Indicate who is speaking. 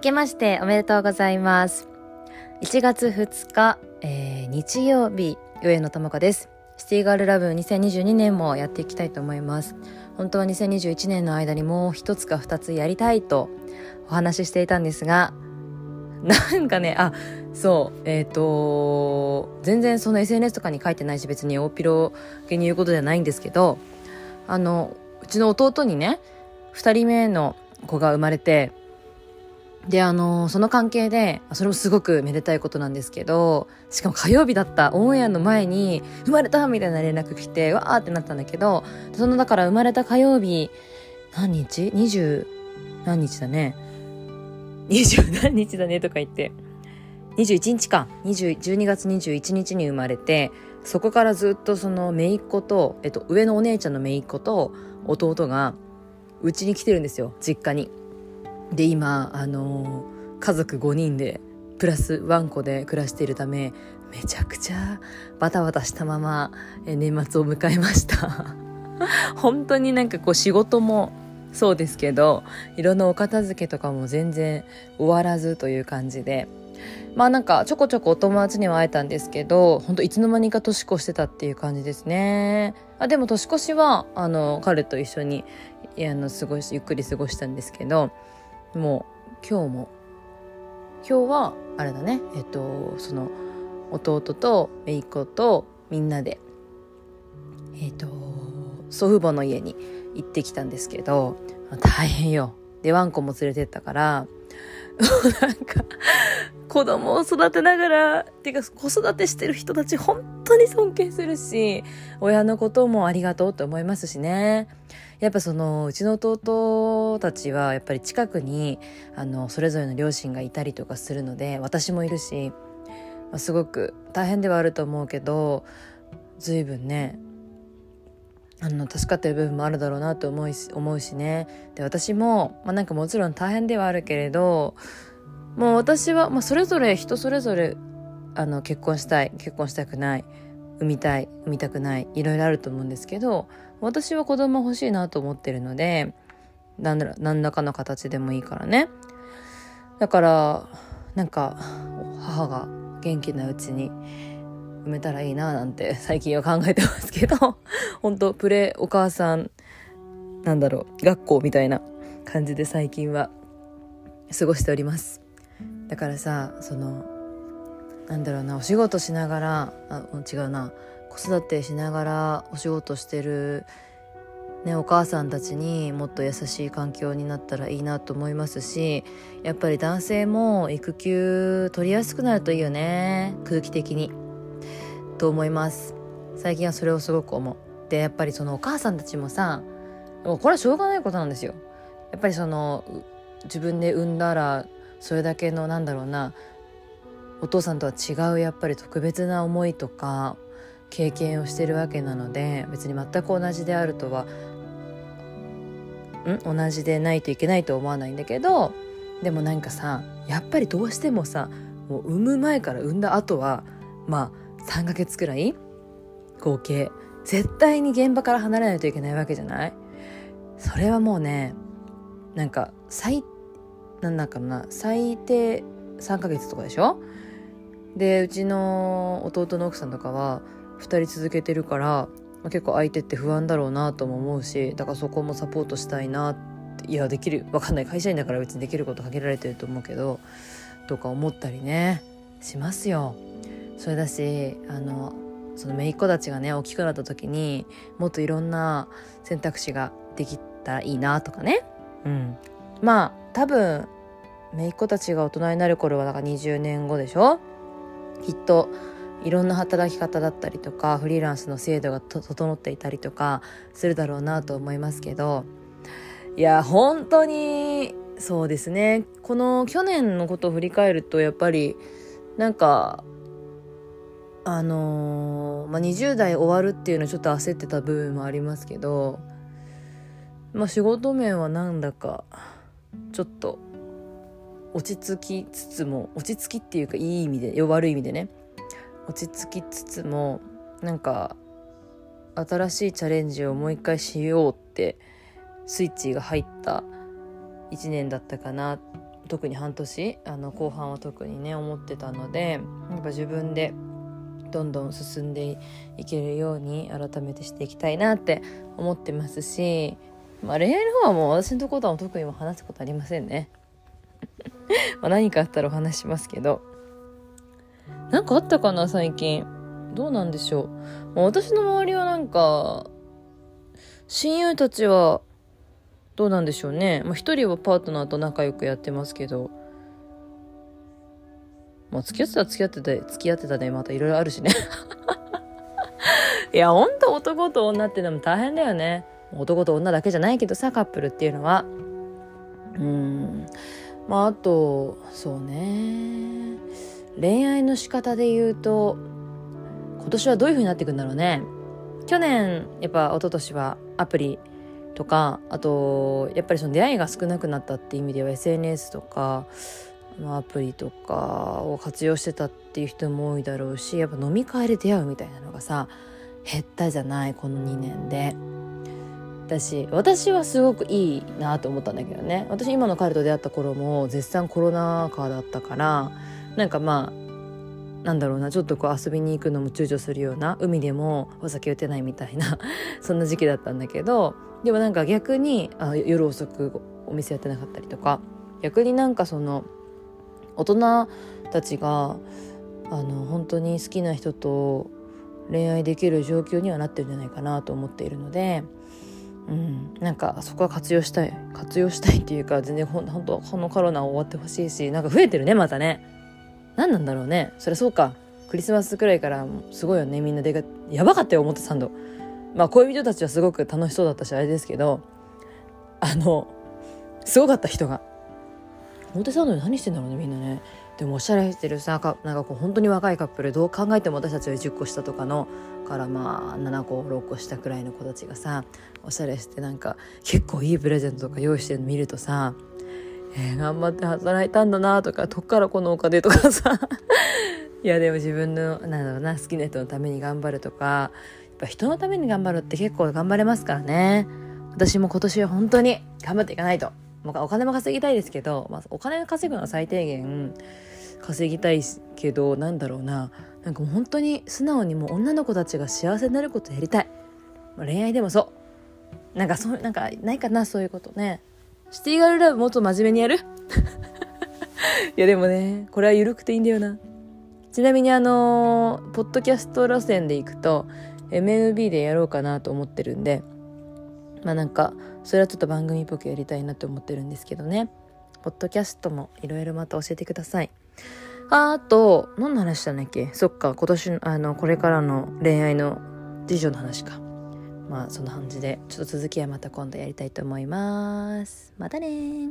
Speaker 1: 明けましておめでとうございます。1月2日、えー、日曜日、上野智子です。シティガールラブ2022年もやっていきたいと思います。本当は2021年の間にもう一つか二つやりたいとお話ししていたんですが、なんかね、あ、そう、えっ、ー、と、全然その SNS とかに書いてないし別に大ピロげに言うことではないんですけど、あの、うちの弟にね、二人目の子が生まれて、で、あの、その関係で、それもすごくめでたいことなんですけど、しかも火曜日だったオンエアの前に、生まれたみたいな連絡来て、わーってなったんだけど、そのだから生まれた火曜日、何日 ?20 何日だね？20何日だね？とか言って。21日か。20 12月21日に生まれて、そこからずっとその姪っ子と、えっと、上のお姉ちゃんの姪っ子と弟が、うちに来てるんですよ、実家に。で今あの家族5人でプラスワンコで暮らしているためめちゃくちゃバタバタしたまま年末を迎えました。本当になんかこう仕事もそうですけどいろんなお片付けとかも全然終わらずという感じで。まあなんかちょこちょこお友達には会えたんですけど本当いつの間にか年越してたっていう感じですね。あでも年越しはあの彼と一緒にあの過ごしゆっくり過ごしたんですけどもう今日も。今日はあれだね。えっとその弟と姪っ子とみんなでえっと祖父母の家に行ってきたんですけど大変よ。でワンコも連れてったから なんか子供を育てながらっていうか子育てしてる人たち本当に尊敬するし親のこともありがとうと思いますしね。やっぱそのうちの弟たちはやっぱり近くにあのそれぞれの両親がいたりとかするので私もいるし、まあ、すごく大変ではあると思うけど随分ねあの助かってる部分もあるだろうなと思うし思うしね。で私も、まあ、なんかもちろん大変ではあるけれどもう私は、まあ、それぞれ人それぞれあの結婚したい結婚したくない産みたい産みたくないいろいろあると思うんですけど私は子供欲しいなと思ってるので何ら何らかの形でもいいからね。だからなんか母が元気なうちに産めたらいいななんて最近は考えてますけど 本当プレお母さんなんだろう学校みたいな感じで最近は過ごしております。だからさそのなんだろうなお仕事しながらあ違うな子育てしながらお仕事してる、ね、お母さんたちにもっと優しい環境になったらいいなと思いますしやっぱり男性も育休取りやすくなるといいよね空気的にと思います。最近はそれをすごく思う。でやっぱりそのお母さんたちもさもうこれはしょうがないことなんですよ。やっぱりその自分で産んだらそれだけのなんだろうなお父さんとは違うやっぱり特別な思いとか経験をしてるわけなので別に全く同じであるとはん？同じでないといけないと思わないんだけどでもなんかさやっぱりどうしてもさもう産む前から産んだ後はまあ3ヶ月くらい合計絶対に現場から離れないといけないわけじゃない？それはもうねなんか最なんだかな最低3ヶ月とかでしょ？でうちの弟の奥さんとかは2人続けてるから、まあ、結構相手って不安だろうなとも思うしだからそこもサポートしたいなっていやできるわかんない会社員だから別にできること限られてると思うけどとか思ったりねしますよ。それだしあのその姪っ子たちがね大きくなった時にもっといろんな選択肢ができたらいいなとかね。うん、まあ多分姪っ子たちが大人になる頃はだから20年後でしょ？きっといろんな働き方だったりとかフリーランスの制度が整っていたりとかするだろうなと思いますけど。いや本当にそうですね。この去年のことを振り返るとやっぱりなんかあのー、まあ、20代終わるっていうのちょっと焦ってた部分もありますけどまあ仕事面はなんだかちょっと落ち着きつつも落ち着きっていうかいい意味で悪い意味でね。落ち着きつつもなんか新しいチャレンジをもう一回しようってスイッチが入った1年だったかな。特に半年あの後半は特にね思ってたのでやっぱ自分でどんどん進んでいけるように改めてしていきたいなって思ってますし、まあ、恋愛の方はもう私のところとは特にも話すことありませんね。まあ何かあったらお話しますけど。なんかあったかな最近。どうなんでしょう。私の周りはなんか、親友たちは、どうなんでしょうね。まあ一人はパートナーと仲良くやってますけど、まあ付き合ってたら付き合ってた、付き合ってたね。またいろいろあるしね。いや、ほんと男と女ってのも大変だよね。男と女だけじゃないけどさ、カップルっていうのは。うん。まああと、そうね。恋愛の仕方で言うと、今年はどういう風になっていくんだろうね。去年、やっぱ一昨年はアプリとか、あと、やっぱりその出会いが少なくなったっていう意味では SNS とか、アプリとかを活用してたっていう人も多いだろうしやっぱ飲み会で出会うみたいなのがさ減ったじゃないこの2年で。私私はすごくいいなと思ったんだけどね。私今の彼と出会った頃も絶賛コロナ禍だったからなんかまあなんだろうなちょっとこう遊びに行くのも躊躇するような海でもお酒打てないみたいな そんな時期だったんだけどでもなんか逆にあ夜遅くお店やってなかったりとか逆になんかその大人たちがあの本当に好きな人と恋愛できる状況にはなってるんじゃないかなと思っているので、うん、なんかそこは活用したい。活用したいっていうか全然ほん本当このコロナ終わってほしいしなんか増えてるねまたね。何なんだろうね。それそうか。クリスマスくらいからすごいよね。みんな出かやばかったよ表参道。まあ恋人たちはすごく楽しそうだったしあれですけど。あのすごかった人が。表参道で何してんだろうねみんなね。でもおしゃれしてるさかなんかこう本当に若いカップルどう考えても私たちは10個下とかのからまあ7個6個下くらいの子たちがさおしゃれしてなんか結構いいプレゼントとか用意してるの見るとさえー、頑張って働いたんだなとかどっからこのお金とかさ。いやでも自分のなんだろうな好きな人のために頑張るとかやっぱ人のために頑張るって結構頑張れますからね。私も今年は本当に頑張っていかないと。お金も稼ぎたいですけど、まあ、お金稼ぐのは最低限稼ぎたいけどなんだろうな。なんかもう本当に素直にもう女の子たちが幸せになることやりたい、まあ、恋愛でもそう。なんかそうなんかないかなそういうことね。シティガールラブもっと真面目にやる？いやでもねこれは緩くていいんだよな。ちなみにあのー、ポッドキャスト路線で行くと MNB でやろうかなと思ってるんでまあなんかそれはちょっと番組っぽくやりたいなって思ってるんですけどね。ポッドキャストもいろいろまた教えてください。ああと何の話したんだっけ？そっか今年あのこれからの恋愛の次女の話か。まあそんな感じでちょっと続きはまた今度やりたいと思います。またね